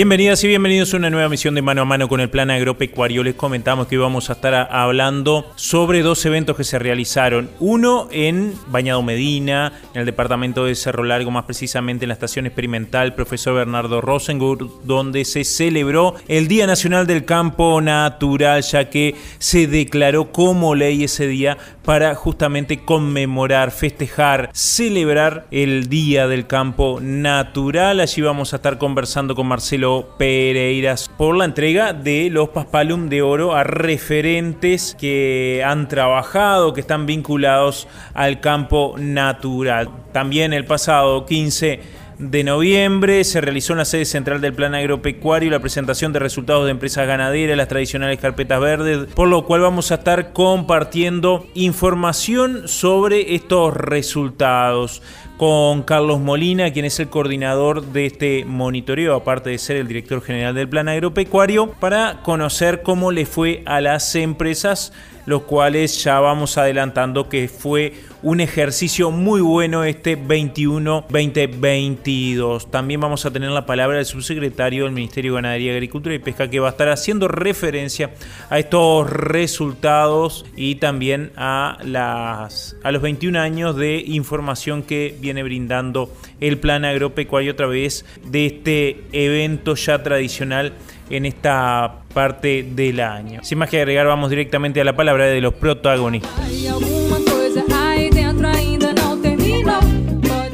Bienvenidas y bienvenidos a una nueva misión de mano a mano con el plan agropecuario. Les comentamos que vamos a estar hablando sobre dos eventos que se realizaron. Uno en Bañado Medina, en el departamento de Cerro Largo, más precisamente en la estación experimental Profesor Bernardo Rosengur, donde se celebró el Día Nacional del Campo Natural, ya que se declaró como ley ese día para justamente conmemorar, festejar, celebrar el Día del Campo Natural. Allí vamos a estar conversando con Marcelo Pereiras por la entrega de los Paspalum de Oro a referentes que han trabajado, que están vinculados al campo natural. También el pasado 15 de noviembre se realizó en la sede central del Plan Agropecuario la presentación de resultados de empresas ganaderas, las tradicionales carpetas verdes, por lo cual vamos a estar compartiendo información sobre estos resultados con Carlos Molina, quien es el coordinador de este monitoreo, aparte de ser el director general del Plan Agropecuario, para conocer cómo le fue a las empresas los cuales ya vamos adelantando que fue un ejercicio muy bueno este 21-2022. También vamos a tener la palabra del subsecretario del Ministerio de Ganadería, Agricultura y Pesca que va a estar haciendo referencia a estos resultados y también a, las, a los 21 años de información que viene brindando el Plan Agropecuario a través de este evento ya tradicional en esta parte del año. Sin más que agregar, vamos directamente a la palabra de los protagonistas.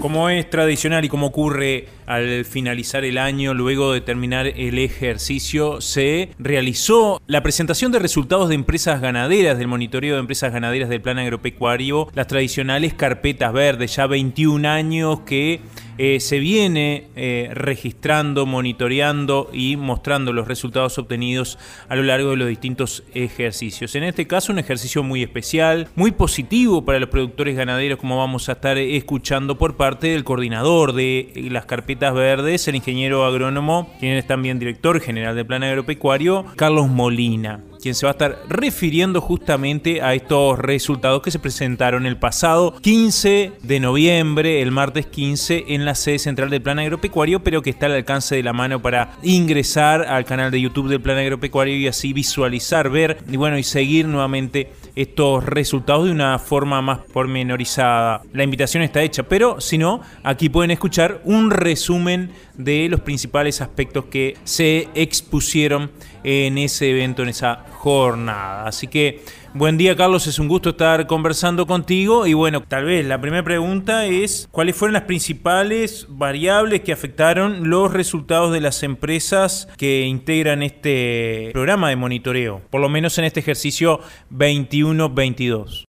Como es tradicional y como ocurre al finalizar el año, luego de terminar el ejercicio, se realizó la presentación de resultados de empresas ganaderas, del monitoreo de empresas ganaderas del plan agropecuario, las tradicionales carpetas verdes, ya 21 años que eh, se viene eh, registrando, monitoreando y mostrando los resultados obtenidos a lo largo de los distintos ejercicios. En este caso un ejercicio muy especial, muy positivo para los productores ganaderos como vamos a estar escuchando por parte del coordinador de las carpetas verdes, el ingeniero agrónomo, quien es también director general del plan agropecuario, Carlos Molina quien se va a estar refiriendo justamente a estos resultados que se presentaron el pasado 15 de noviembre, el martes 15, en la sede central del Plan Agropecuario, pero que está al alcance de la mano para ingresar al canal de YouTube del Plan Agropecuario y así visualizar, ver y bueno, y seguir nuevamente estos resultados de una forma más pormenorizada. La invitación está hecha, pero si no, aquí pueden escuchar un resumen de los principales aspectos que se expusieron en ese evento, en esa jornada. Así que buen día Carlos, es un gusto estar conversando contigo y bueno, tal vez la primera pregunta es cuáles fueron las principales variables que afectaron los resultados de las empresas que integran este programa de monitoreo, por lo menos en este ejercicio 21-22.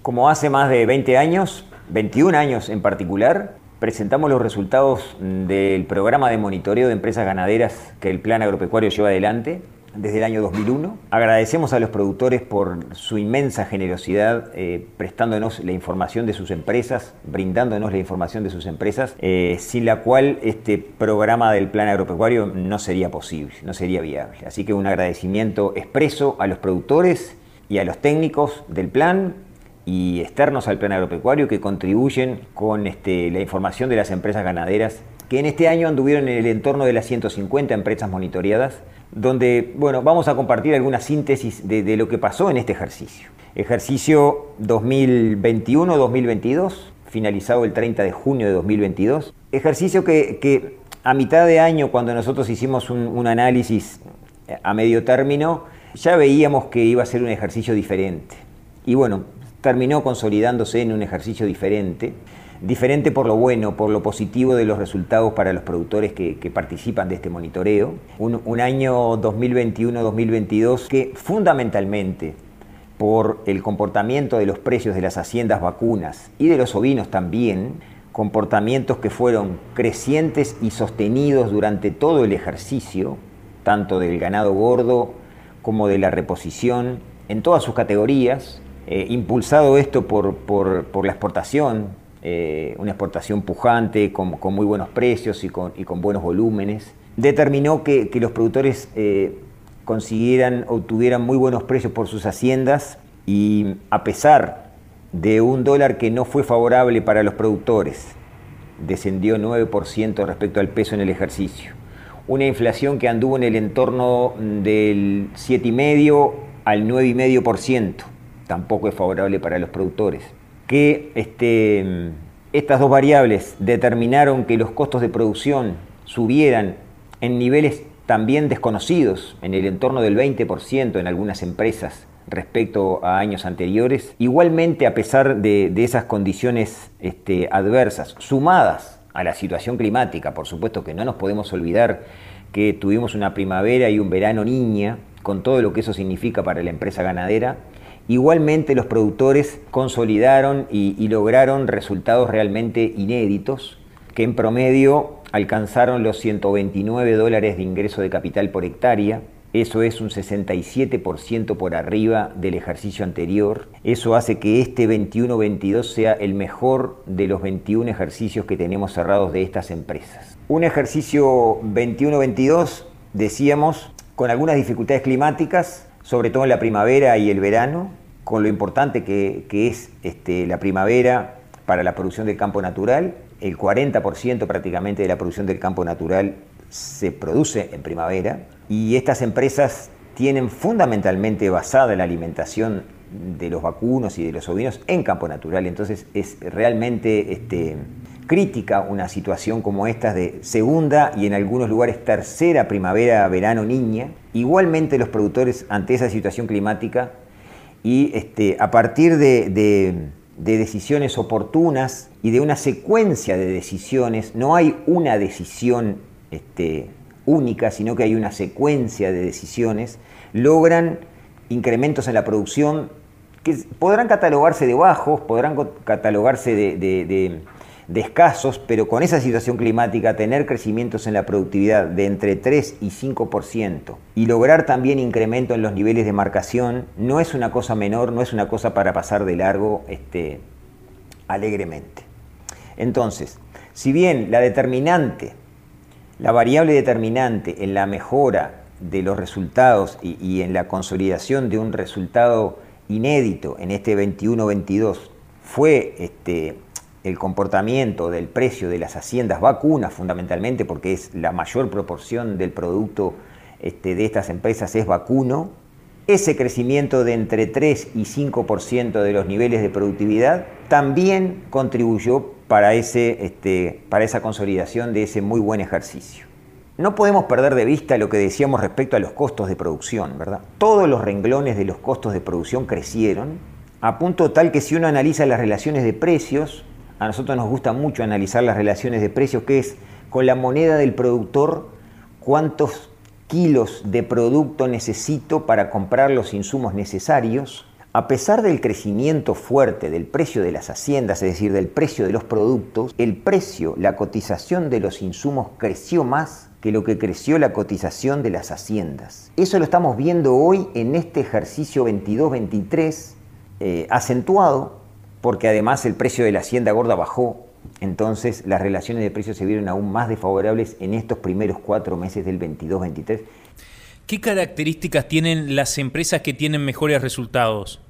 Como hace más de 20 años, 21 años en particular, presentamos los resultados del programa de monitoreo de empresas ganaderas que el Plan Agropecuario lleva adelante desde el año 2001. Agradecemos a los productores por su inmensa generosidad eh, prestándonos la información de sus empresas, brindándonos la información de sus empresas, eh, sin la cual este programa del Plan Agropecuario no sería posible, no sería viable. Así que un agradecimiento expreso a los productores y a los técnicos del plan y externos al plan agropecuario que contribuyen con este, la información de las empresas ganaderas, que en este año anduvieron en el entorno de las 150 empresas monitoreadas, donde bueno, vamos a compartir alguna síntesis de, lo que pasó en este ejercicio. Ejercicio 2021-2022, finalizado el 30 de junio de 2022. Ejercicio que, a mitad de año, cuando nosotros hicimos un, un análisis a medio término, ya veíamos que iba a ser un ejercicio diferente. Y bueno, terminó consolidándose en un ejercicio diferente, diferente por lo bueno, por lo positivo de los resultados para los productores que, participan de este monitoreo. Un, un año 2021-2022 que fundamentalmente por el comportamiento de los precios de las haciendas vacunas y de los ovinos también, comportamientos que fueron crecientes y sostenidos durante todo el ejercicio, tanto del ganado gordo como de la reposición, en todas sus categorías, eh, impulsado esto por, la exportación, eh, una exportación pujante, con, muy buenos precios y con, buenos volúmenes, determinó que, los productores eh, consiguieran, obtuvieran muy buenos precios por sus haciendas y a pesar de un dólar que no fue favorable para los productores, descendió 9% respecto al peso en el ejercicio. Una inflación que anduvo en el entorno del 7,5 al 9,5%, tampoco es favorable para los productores. Que este, estas dos variables determinaron que los costos de producción subieran en niveles también desconocidos, en el entorno del 20% en algunas empresas, respecto a años anteriores. Igualmente, a pesar de, esas condiciones este, adversas, sumadas a la situación climática, por supuesto que no nos podemos olvidar que tuvimos una primavera y un verano niña, con todo lo que eso significa para la empresa ganadera, igualmente los productores consolidaron y lograron resultados realmente inéditos, que en promedio alcanzaron los 129 dólares de ingreso de capital por hectárea, eso es un 67% por arriba del ejercicio anterior. Eso hace que este 21-22 sea el mejor de los 21 ejercicios que tenemos cerrados de estas empresas. Un ejercicio 21-22, decíamos, con algunas dificultades climáticas, sobre todo en la primavera y el verano, con lo importante que, es este, la primavera para la producción del campo natural. El 40% prácticamente de la producción del campo natural se produce en primavera y estas empresas tienen fundamentalmente basada la alimentación de los vacunos y de los ovinos en campo natural. Entonces es realmente este, crítica una situación como esta de segunda y en algunos lugares tercera primavera, verano, niña. Igualmente los productores ante esa situación climática y este, a partir de, de decisiones oportunas y de una secuencia de decisiones, no hay una decisión este, única, sino que hay una secuencia de decisiones, logran incrementos en la producción que podrán catalogarse de bajos, podrán catalogarse de, escasos, pero con esa situación climática tener crecimientos en la productividad de entre 3 y 5% y lograr también incremento en los niveles de marcación no es una cosa menor, no es una cosa para pasar de largo este, alegremente. Entonces, si bien la determinante la variable determinante en la mejora de los resultados y, en la consolidación de un resultado inédito en este 21-22 fue este, el comportamiento del precio de las haciendas vacunas fundamentalmente porque es la mayor proporción del producto este, de estas empresas es vacuno, ese crecimiento de entre 3 y 5% de los niveles de productividad también contribuyó para, ese, este, para esa consolidación de ese muy buen ejercicio. No podemos perder de vista lo que decíamos respecto a los costos de producción, ¿verdad? Todos los renglones de los costos de producción crecieron, a punto tal que si uno analiza las relaciones de precios, a nosotros nos gusta mucho analizar las relaciones de precios, que es con la moneda del productor, cuántos kilos de producto necesito para comprar los insumos necesarios, a pesar del crecimiento fuerte del precio de las haciendas, es decir, del precio de los productos, el precio, la cotización de los insumos creció más que lo que creció la cotización de las haciendas. Eso lo estamos viendo hoy en este ejercicio 22-23, eh, acentuado, porque además el precio de la hacienda gorda bajó, entonces las relaciones de precios se vieron aún más desfavorables en estos primeros cuatro meses del 22-23. ¿Qué características tienen las empresas que tienen mejores resultados?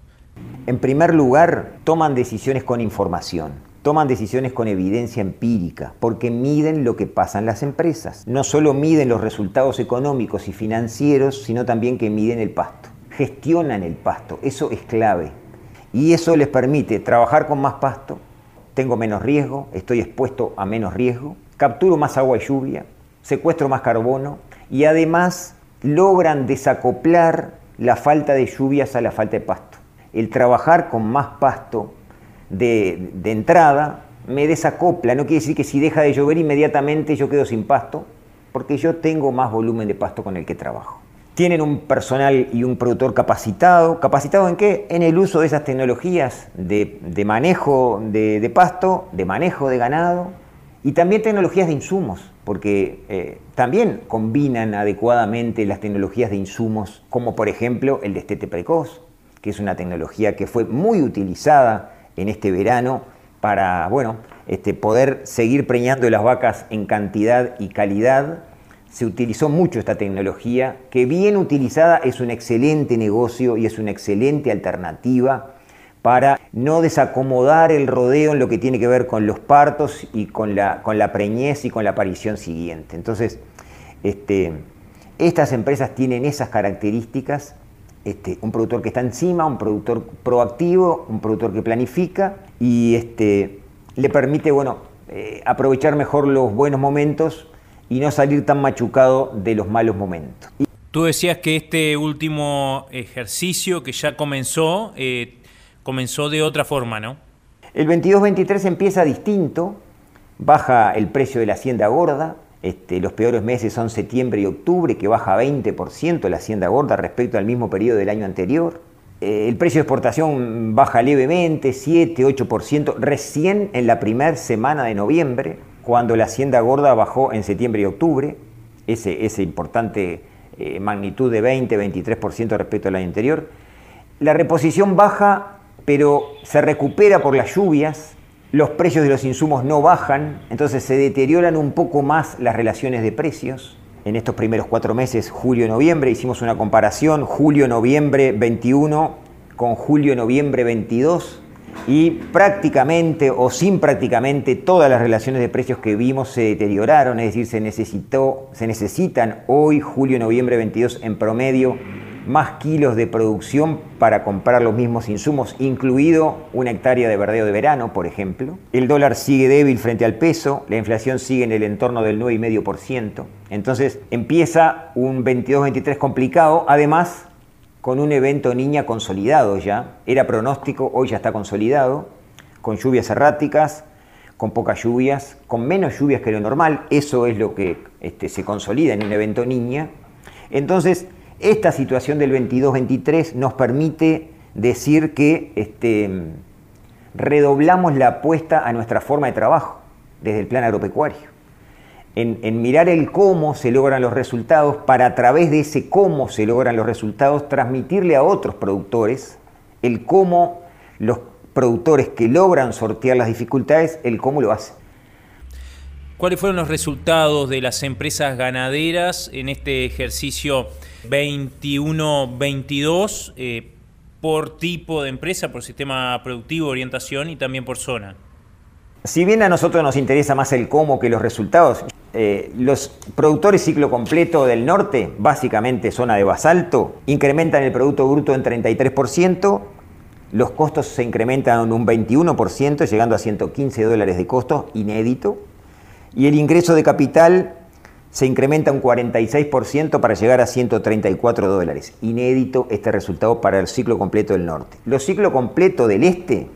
En primer lugar, toman decisiones con información, toman decisiones con evidencia empírica, porque miden lo que pasa en las empresas. No solo miden los resultados económicos y financieros, sino también que miden el pasto. Gestionan el pasto, eso es clave. Y eso les permite trabajar con más pasto, tengo menos riesgo, estoy expuesto a menos riesgo, capturo más agua y lluvia, secuestro más carbono y además logran desacoplar la falta de lluvias a la falta de pasto el trabajar con más pasto de, entrada me desacopla. No quiere decir que si deja de llover inmediatamente yo quedo sin pasto, porque yo tengo más volumen de pasto con el que trabajo. Tienen un personal y un productor capacitado. ¿Capacitado en qué? En el uso de esas tecnologías de, manejo de, pasto, de manejo de ganado y también tecnologías de insumos, porque eh, también combinan adecuadamente las tecnologías de insumos, como por ejemplo el destete precoz, que es una tecnología que fue muy utilizada en este verano para bueno, este, poder seguir preñando las vacas en cantidad y calidad se utilizó mucho esta tecnología, que bien utilizada es un excelente negocio y es una excelente alternativa para no desacomodar el rodeo en lo que tiene que ver con los partos y con la, con la preñez y con la aparición siguiente. Entonces, este, estas empresas tienen esas características, este, un productor que está encima, un productor proactivo, un productor que planifica y este, le permite bueno, eh, aprovechar mejor los buenos momentos y no salir tan machucado de los malos momentos. Tú decías que este último ejercicio que ya comenzó, eh, comenzó de otra forma, ¿no? El 22-23 empieza distinto, baja el precio de la hacienda gorda, este, los peores meses son septiembre y octubre, que baja 20% la hacienda gorda respecto al mismo periodo del año anterior. Eh, el precio de exportación baja levemente, 7-8%, recién en la primera semana de noviembre cuando la hacienda gorda bajó en septiembre y octubre, ese, esa importante eh, magnitud de 20-23% respecto al año anterior. La reposición baja, pero se recupera por las lluvias, los precios de los insumos no bajan, entonces se deterioran un poco más las relaciones de precios. En estos primeros cuatro meses, julio-noviembre, hicimos una comparación, julio-noviembre 21 con julio-noviembre 22 y prácticamente o sin prácticamente todas las relaciones de precios que vimos se deterioraron, es decir, se, necesitó, se necesitan hoy, julio, noviembre 22, en promedio más kilos de producción para comprar los mismos insumos, incluido una hectárea de verdeo de verano, por ejemplo. El dólar sigue débil frente al peso, la inflación sigue en el entorno del 9,5%. Entonces empieza un 22-23 complicado, además con un evento niña consolidado ya. Era pronóstico, hoy ya está consolidado, con lluvias erráticas, con pocas lluvias, con menos lluvias que lo normal. Eso es lo que este, se consolida en un evento niña. Entonces, esta situación del 22-23 nos permite decir que este, redoblamos la apuesta a nuestra forma de trabajo desde el plan agropecuario en, mirar el cómo se logran los resultados, para a través de ese cómo se logran los resultados, transmitirle a otros productores el cómo los productores que logran sortear las dificultades, el cómo lo hacen. ¿Cuáles fueron los resultados de las empresas ganaderas en este ejercicio 21-22 eh, por tipo de empresa, por sistema productivo, orientación y también por zona? Si bien a nosotros nos interesa más el cómo que los resultados, eh, los productores ciclo completo del norte, básicamente zona de basalto, incrementan el Producto Bruto en 33%, los costos se incrementan en un 21%, llegando a 115 dólares de costo, inédito, y el ingreso de capital se incrementa un 46% para llegar a 134 dólares. Inédito este resultado para el ciclo completo del norte. Los ciclo completo del este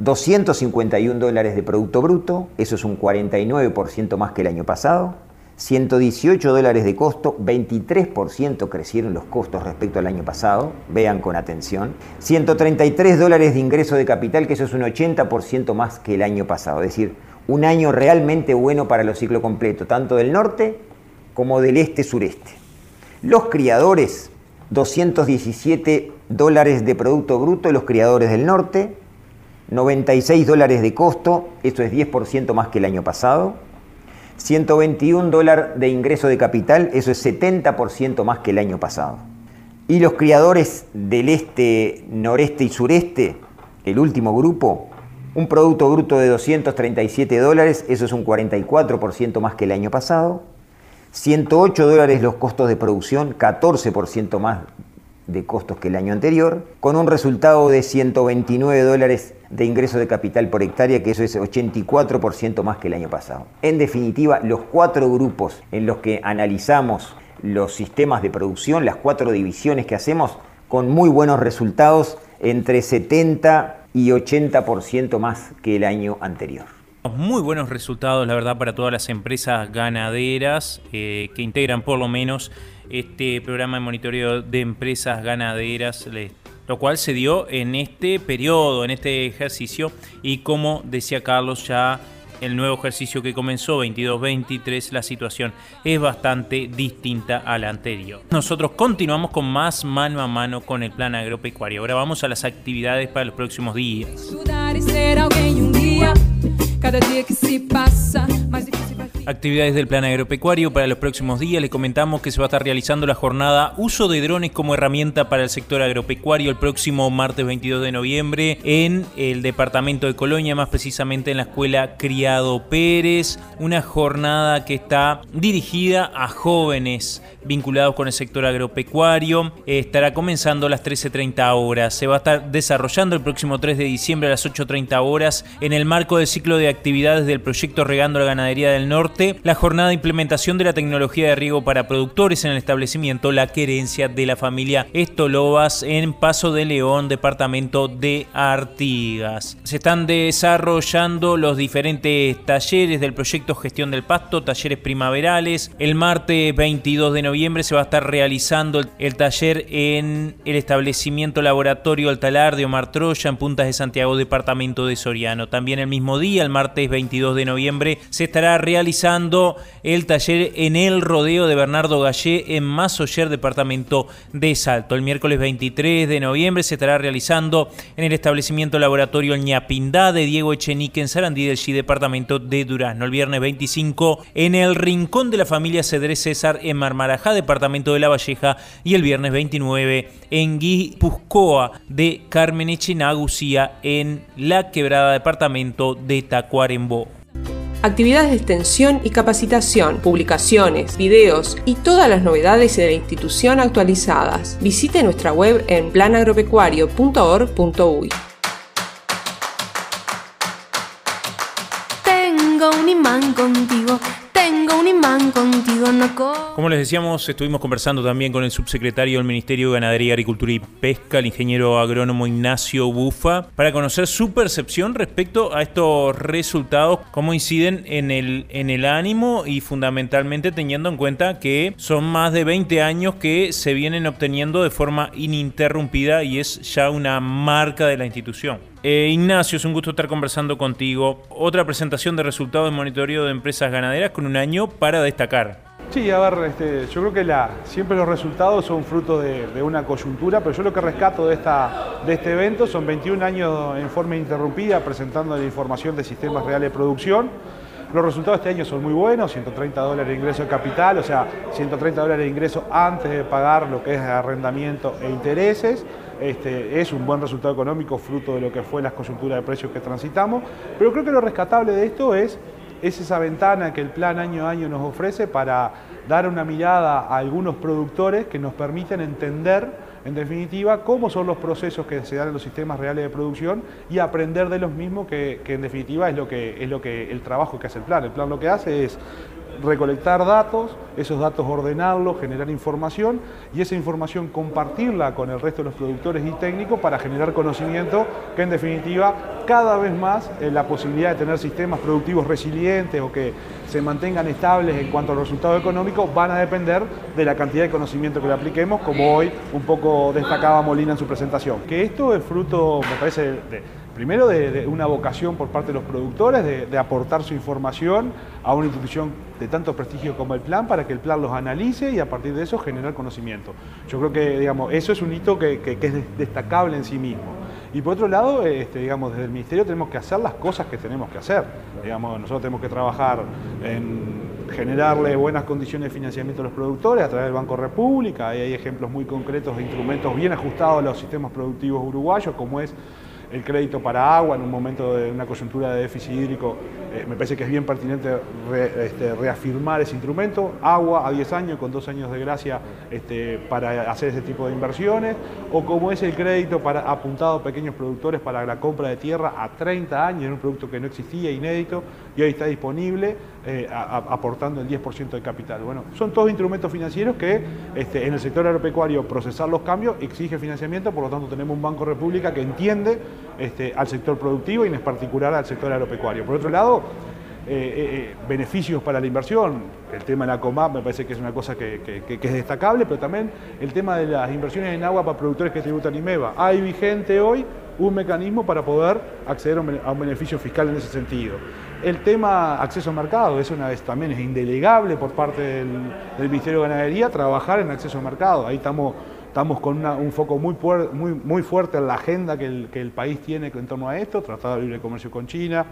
251 dólares de Producto Bruto, eso es un 49% más que el año pasado. 118 dólares de costo, 23% crecieron los costos respecto al año pasado, vean con atención. 133 dólares de ingreso de capital, que eso es un 80% más que el año pasado, es decir, un año realmente bueno para los ciclos completos, tanto del norte como del este-sureste. Los criadores, 217 dólares de Producto Bruto, los criadores del norte, 96 dólares de costo, eso es 10% más que el año pasado. 121 dólares de ingreso de capital, eso es 70% más que el año pasado. Y los criadores del este, noreste y sureste, el último grupo, un producto bruto de 237 dólares, eso es un 44% más que el año pasado. 108 dólares los costos de producción, 14% más de costos que el año anterior, con un resultado de 129 dólares de ingreso de capital por hectárea, que eso es 84% más que el año pasado. En definitiva, los cuatro grupos en los que analizamos los sistemas de producción, las cuatro divisiones que hacemos, con muy buenos resultados, entre 70 y 80% más que el año anterior. Muy buenos resultados, la verdad, para todas las empresas ganaderas eh, que integran por lo menos este programa de monitoreo de empresas ganaderas, lo cual se dio en este periodo, en este ejercicio, y como decía Carlos, ya el nuevo ejercicio que comenzó 22-23, la situación es bastante distinta a la anterior. Nosotros continuamos con más mano a mano con el plan agropecuario. Ahora vamos a las actividades para los próximos días. Cada día que se pasa, más difícil Actividades del plan agropecuario para los próximos días. Les comentamos que se va a estar realizando la jornada Uso de drones como herramienta para el sector agropecuario el próximo martes 22 de noviembre en el departamento de Colonia, más precisamente en la escuela Criado Pérez. Una jornada que está dirigida a jóvenes vinculados con el sector agropecuario. estará comenzando a las 13.30 horas. Se va a estar desarrollando el próximo 3 de diciembre a las 8.30 horas en el marco del ciclo de actividades del proyecto Regando la Ganadería del Norte, la jornada de implementación de la tecnología de riego para productores en el establecimiento La Querencia de la familia Estolobas en Paso de León, departamento de Artigas. Se están desarrollando los diferentes talleres del proyecto Gestión del Pasto, talleres primaverales. El martes 22 de noviembre se va a estar realizando el taller en el establecimiento laboratorio Altalar de Omar Troya en Puntas de Santiago, departamento de Soriano. También el mismo día, el martes 22 de noviembre, se estará realizando el taller en el rodeo de Bernardo Gallé en Masoyer, departamento de Salto. El miércoles 23 de noviembre se estará realizando en el establecimiento laboratorio Ñapindá de Diego Echenique en Sarandí del Chi, departamento de Durazno. El viernes 25 en el Rincón de la Familia Cedrés César en Marmarajá, departamento de La Valleja. Y el viernes 29 en Guipuzcoa de Carmen Echenagusía en La Quebrada, departamento de Tacuarembó. Actividades de extensión y capacitación, publicaciones, videos y todas las novedades de la institución actualizadas. Visite nuestra web en planagropecuario.org.uy. Tengo un imán contigo Como les decíamos, estuvimos conversando también con el subsecretario del Ministerio de Ganadería, Agricultura y Pesca, el ingeniero agrónomo Ignacio Bufa, para conocer su percepción respecto a estos resultados, cómo inciden en el, en el ánimo y fundamentalmente teniendo en cuenta que son más de 20 años que se vienen obteniendo de forma ininterrumpida y es ya una marca de la institución. Eh, Ignacio, es un gusto estar conversando contigo. Otra presentación de resultados de monitoreo de empresas ganaderas con un año para destacar. Sí, a ver, este, yo creo que la, siempre los resultados son fruto de, una coyuntura, pero yo lo que rescato de, esta, de este evento son 21 años en forma interrumpida presentando la información de sistemas reales de producción. Los resultados de este año son muy buenos, 130 dólares de ingreso de capital, o sea, 130 dólares de ingreso antes de pagar lo que es arrendamiento e intereses. Este, es un buen resultado económico fruto de lo que fue las coyunturas de precios que transitamos, pero creo que lo rescatable de esto es, es esa ventana que el plan año a año nos ofrece para dar una mirada a algunos productores que nos permiten entender en definitiva, cómo son los procesos que se dan en los sistemas reales de producción y aprender de los mismos, que, que, en definitiva es lo que es lo que el trabajo que hace el plan. El plan lo que hace es recolectar datos, esos datos ordenarlos, generar información y esa información compartirla con el resto de los productores y técnicos para generar conocimiento que en definitiva cada vez más eh, la posibilidad de tener sistemas productivos resilientes o que se mantengan estables en cuanto al resultado económico van a depender de la cantidad de conocimiento que le apliquemos, como hoy un poco destacaba Molina en su presentación. Que esto es fruto, me parece, de, primero de, una vocación por parte de los productores de, aportar su información a una institución de tanto prestigio como el plan para que el plan los analice y a partir de eso generar conocimiento. Yo creo que digamos, eso es un hito que, es destacable en sí mismo. Y por otro lado, este, digamos, desde el Ministerio tenemos que hacer las cosas que tenemos que hacer. Digamos, nosotros tenemos que trabajar en generarle buenas condiciones de financiamiento a los productores a través del Banco República. Ahí hay ejemplos muy concretos de instrumentos bien ajustados a los sistemas productivos uruguayos, como es el crédito para agua en un momento de una coyuntura de déficit hídrico, eh, me parece que es bien pertinente este, reafirmar ese instrumento, agua a 10 años con 2 años de gracia este, para hacer ese tipo de inversiones, o como es el crédito para, apuntado a pequeños productores para la compra de tierra a 30 años, en un producto que no existía, inédito, y hoy está disponible eh, aportando el 10% de capital. Bueno, son todos instrumentos financieros que este, en el sector agropecuario procesar los cambios exige financiamiento, por lo tanto tenemos un Banco República que entiende este, al sector productivo y en particular al sector agropecuario. Por otro lado, eh, eh, beneficios para la inversión, el tema de la COMAP me parece que es una cosa que, es destacable, pero también el tema de las inversiones en agua para productores que tributan IMEVA. Hay vigente hoy un mecanismo para poder acceder a un beneficio fiscal en ese sentido. El tema acceso al mercado es una vez también es indelegable por parte del, Ministerio de Ganadería trabajar en acceso al mercado. Ahí estamos, estamos con un foco muy, muy, muy fuerte en la agenda que el, que el país tiene en torno a esto, Tratado de Libre Comercio con China,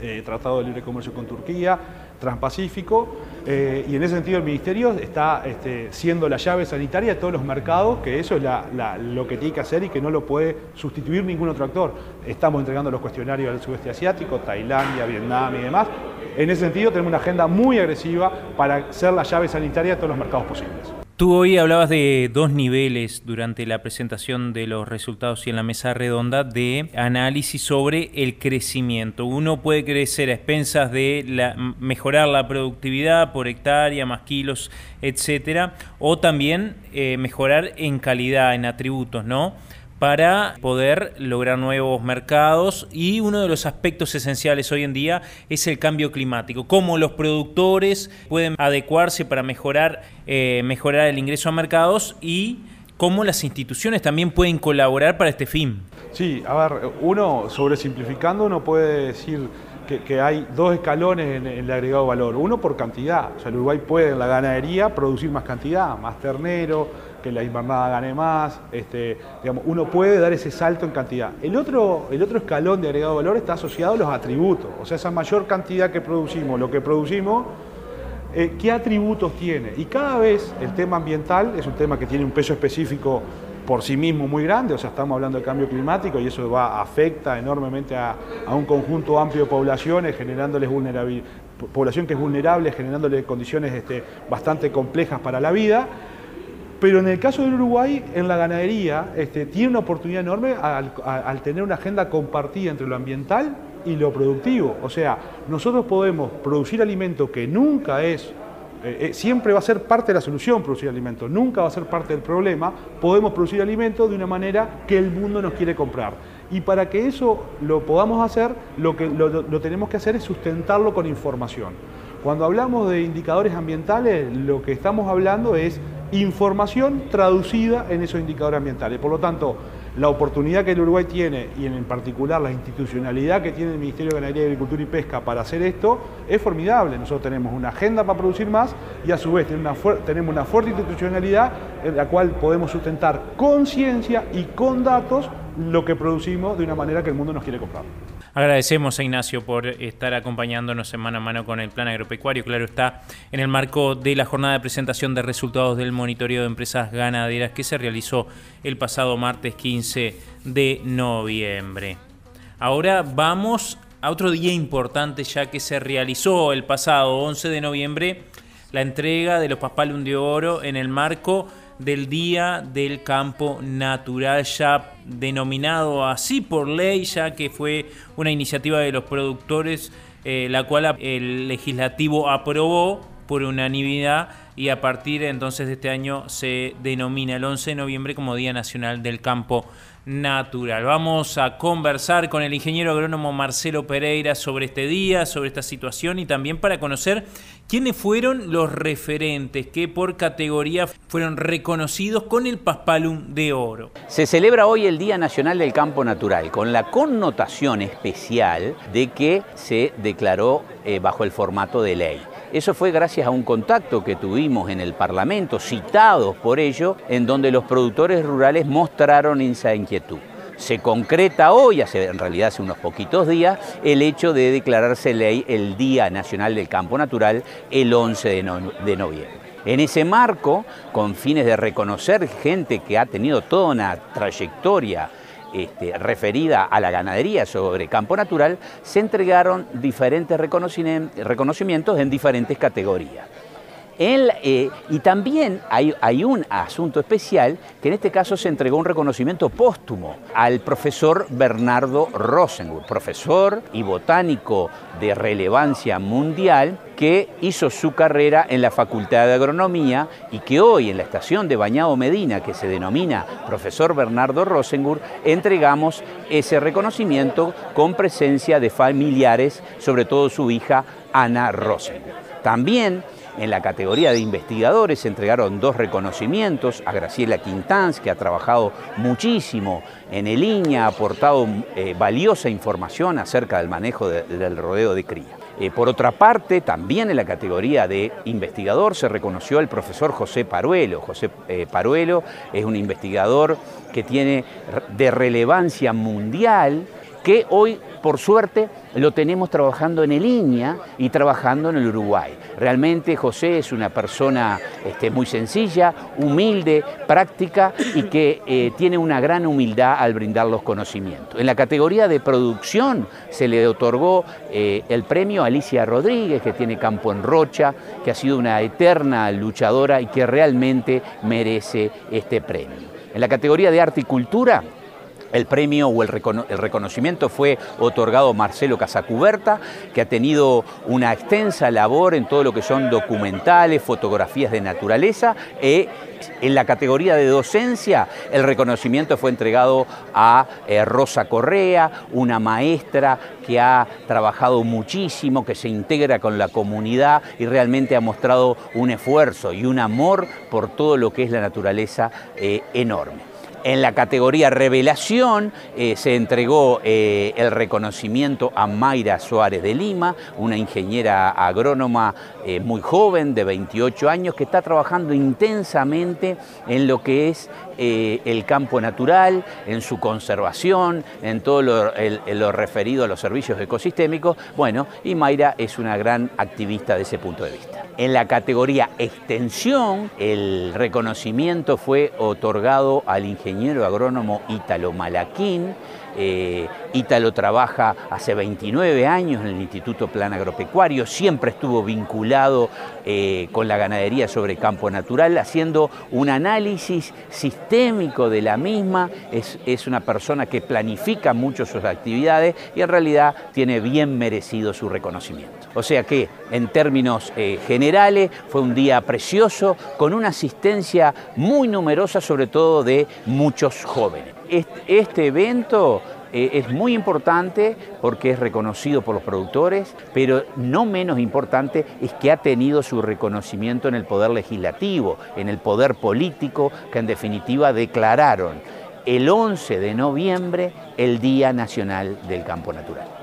eh, Tratado de Libre Comercio con Turquía, Transpacífico, eh, y en ese sentido el Ministerio está este, siendo la llave sanitaria de todos los mercados, que eso es lo que tiene que hacer y que no lo puede sustituir ningún otro actor. Estamos entregando los cuestionarios al sudeste asiático, Tailandia, Vietnam y demás. En ese sentido tenemos una agenda muy agresiva para ser la llave sanitaria de todos los mercados posibles. Tú hoy hablabas de dos niveles durante la presentación de los resultados y en la mesa redonda de análisis sobre el crecimiento. Uno puede crecer a expensas de la, mejorar la productividad por hectárea, más kilos, etcétera, o también eh, mejorar en calidad, en atributos, ¿no? Para poder lograr nuevos mercados y uno de los aspectos esenciales hoy en día es el cambio climático, cómo los productores pueden adecuarse para mejorar, eh, mejorar el ingreso a mercados y cómo las instituciones también pueden colaborar para este fin. Sí, a ver, uno, sobresimplificando, uno puede decir que, hay dos escalones en, el agregado valor. Uno por cantidad, o sea, el Uruguay puede en la ganadería producir más cantidad, más ternero, que la invernada gane más, este, digamos, uno puede dar ese salto en cantidad. El otro, el otro escalón de agregado valor está asociado a los atributos, o sea, esa mayor cantidad que producimos, lo que producimos, eh, ¿qué atributos tiene? Y cada vez el tema ambiental es un tema que tiene un peso específico por sí mismo muy grande, o sea, estamos hablando de cambio climático y eso va, afecta enormemente a, a un conjunto amplio de poblaciones, generándoles vulnerabilidad, población que es vulnerable, generándole condiciones este, bastante complejas para la vida. Pero en el caso del Uruguay, en la ganadería, este, tiene una oportunidad enorme al, tener una agenda compartida entre lo ambiental y lo productivo. O sea, nosotros podemos producir alimento que nunca es, eh, eh, siempre va a ser parte de la solución producir alimento, nunca va a ser parte del problema. Podemos producir alimento de una manera que el mundo nos quiere comprar. Y para que eso lo podamos hacer, lo que lo tenemos que hacer es sustentarlo con información. Cuando hablamos de indicadores ambientales, lo que estamos hablando es información traducida en esos indicadores ambientales. Por lo tanto, la oportunidad que el Uruguay tiene y en particular la institucionalidad que tiene el Ministerio de Ganadería, Agricultura y Pesca para hacer esto es formidable. Nosotros tenemos una agenda para producir más y a su vez tenemos una, fuerte institucionalidad en la cual podemos sustentar con ciencia y con datos lo que producimos de una manera que el mundo nos quiere comprar. Agradecemos a Ignacio por estar acompañándonos en mano a mano con el plan agropecuario. Claro está, en el marco de la jornada de presentación de resultados del monitoreo de empresas ganaderas que se realizó el pasado martes 15 de noviembre. Ahora vamos a otro día importante ya que se realizó el pasado 11 de noviembre la entrega de los Paspalum de Oro en el marco del Día del Campo Natural, ya denominado así por ley, ya que fue una iniciativa de los productores, eh, la cual el legislativo aprobó por unanimidad y a partir entonces de este año se denomina el 11 de noviembre como Día Nacional del Campo Natural. Vamos a conversar con el ingeniero agrónomo Marcelo Pereira sobre este día, sobre esta situación y también para conocer quiénes fueron los referentes que por categoría fueron reconocidos con el Paspalum de Oro. Se celebra hoy el Día Nacional del Campo Natural con la connotación especial de que se declaró eh, bajo el formato de ley. Eso fue gracias a un contacto que tuvimos en el Parlamento, citados por ello, en donde los productores rurales mostraron esa inquietud. Se concreta hoy, hace, en realidad hace unos poquitos días, el hecho de declararse ley el Día Nacional del Campo Natural el 11 de, de noviembre. En ese marco, con fines de reconocer gente que ha tenido toda una trayectoria este, referida a la ganadería sobre campo natural, se entregaron diferentes reconocimientos en diferentes categorías. Eh, y también hay, un asunto especial que en este caso se entregó un reconocimiento póstumo al profesor Bernardo Rosenburg, profesor y botánico de relevancia mundial que hizo su carrera en la Facultad de Agronomía y que hoy en la estación de Bañado Medina, que se denomina Profesor Bernardo Rosenburg, entregamos ese reconocimiento con presencia de familiares, sobre todo su hija Ana Rosenburg. También en la categoría de investigadores se entregaron dos reconocimientos a Graciela Quintanz, que ha trabajado muchísimo en el INEA, ha aportado eh, valiosa información acerca del manejo del rodeo de cría. Eh, por otra parte, también en la categoría de investigador se reconoció al profesor José Paruelo. José eh, Paruelo es un investigador que tiene de relevancia mundial que hoy, por suerte, lo tenemos trabajando en el INEA y trabajando en el Uruguay. Realmente José es una persona este, muy sencilla, humilde, práctica y que eh, tiene una gran humildad al brindar los conocimientos. En la categoría de producción se le otorgó eh, el premio a Alicia Rodríguez, que tiene campo en Rocha, que ha sido una eterna luchadora y que realmente merece este premio. En la categoría de arte y cultura, el premio o el, reconocimiento fue otorgado a Marcelo Casacuberta, que ha tenido una extensa labor en todo lo que son documentales, fotografías de naturaleza. E en la categoría de docencia, el reconocimiento fue entregado a eh, Rosa Correa, una maestra que ha trabajado muchísimo, que se integra con la comunidad y realmente ha mostrado un esfuerzo y un amor por todo lo que es la naturaleza eh, enorme. En la categoría revelación eh, se entregó eh, el reconocimiento a Mayra Suárez de Lima, una ingeniera agrónoma eh, muy joven de 28 años que está trabajando intensamente en lo que es el campo natural, en su conservación, en todo lo, referido a los servicios ecosistémicos. Bueno, y Mayra es una gran activista de ese punto de vista. En la categoría extensión, el reconocimiento fue otorgado al ingeniero agrónomo Ítalo Malaquín, eh, Ítalo trabaja hace 29 años en el Instituto Plan Agropecuario, siempre estuvo vinculado eh, con la ganadería sobre campo natural, haciendo un análisis sistémico de la misma, es, una persona que planifica mucho sus actividades y en realidad tiene bien merecido su reconocimiento. O sea que, en términos eh, generales, fue un día precioso, con una asistencia muy numerosa, sobre todo de muchos jóvenes. Este evento eh, es muy importante porque es reconocido por los productores, pero no menos importante es que ha tenido su reconocimiento en el poder legislativo, en el poder político, que en definitiva declararon el 11 de noviembre el Día Nacional del Campo Natural.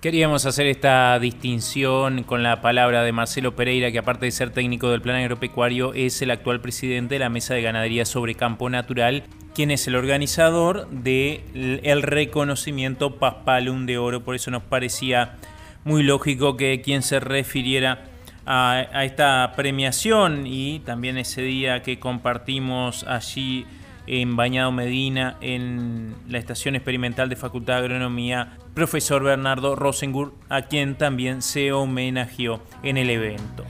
Queríamos hacer esta distinción con la palabra de Marcelo Pereira, que aparte de ser técnico del Plan Agropecuario, es el actual presidente de la Mesa de Ganadería sobre Campo Natural, quien es el organizador del el reconocimiento Paspalum de Oro. Por eso nos parecía muy lógico que quien se refiriera a esta premiación y también ese día que compartimos allí en Bañado Medina, en la estación experimental de Facultad de Agronomía, profesor Bernardo Rosengur, a quien también se homenajeó en el evento.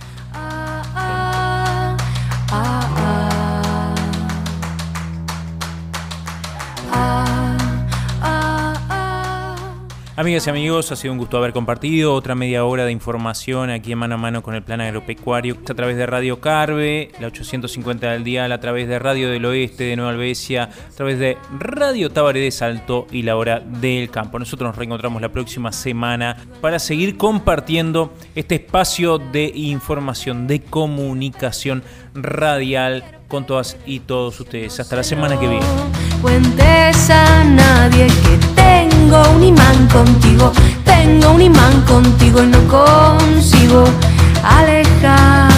Amigas y amigos, ha sido un gusto haber compartido otra media hora de información aquí en mano a mano con el plan agropecuario a través de Radio Carve, la 850 del dial, a través de Radio del Oeste de Nueva Albesia, a través de Radio Tabaré de Salto y la hora del campo. Nosotros nos reencontramos la próxima semana para seguir compartiendo este espacio de información, de comunicación radial con todas y todos ustedes. Hasta la semana que viene. Tengo un imán contigo, tengo un imán contigo y no consigo alejarme.